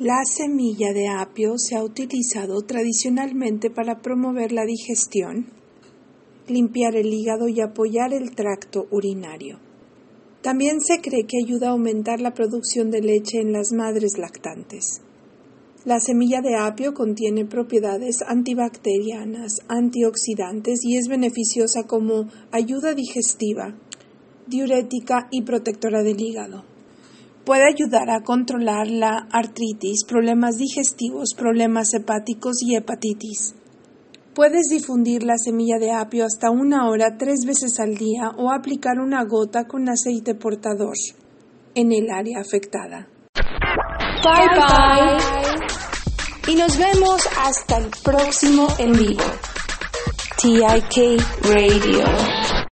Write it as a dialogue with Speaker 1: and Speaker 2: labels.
Speaker 1: La semilla de apio se ha utilizado tradicionalmente para promover la digestión, limpiar el hígado y apoyar el tracto urinario. También se cree que ayuda a aumentar la producción de leche en las madres lactantes. La semilla de apio contiene propiedades antibacterianas, antioxidantes y es beneficiosa como ayuda digestiva, diurética y protectora del hígado. Puede ayudar a controlar la artritis, problemas digestivos, problemas hepáticos y hepatitis. Puedes difundir la semilla de apio hasta una hora tres veces al día o aplicar una gota con aceite portador en el área afectada.
Speaker 2: Bye bye. Y nos vemos hasta el próximo en vivo. TIK Radio.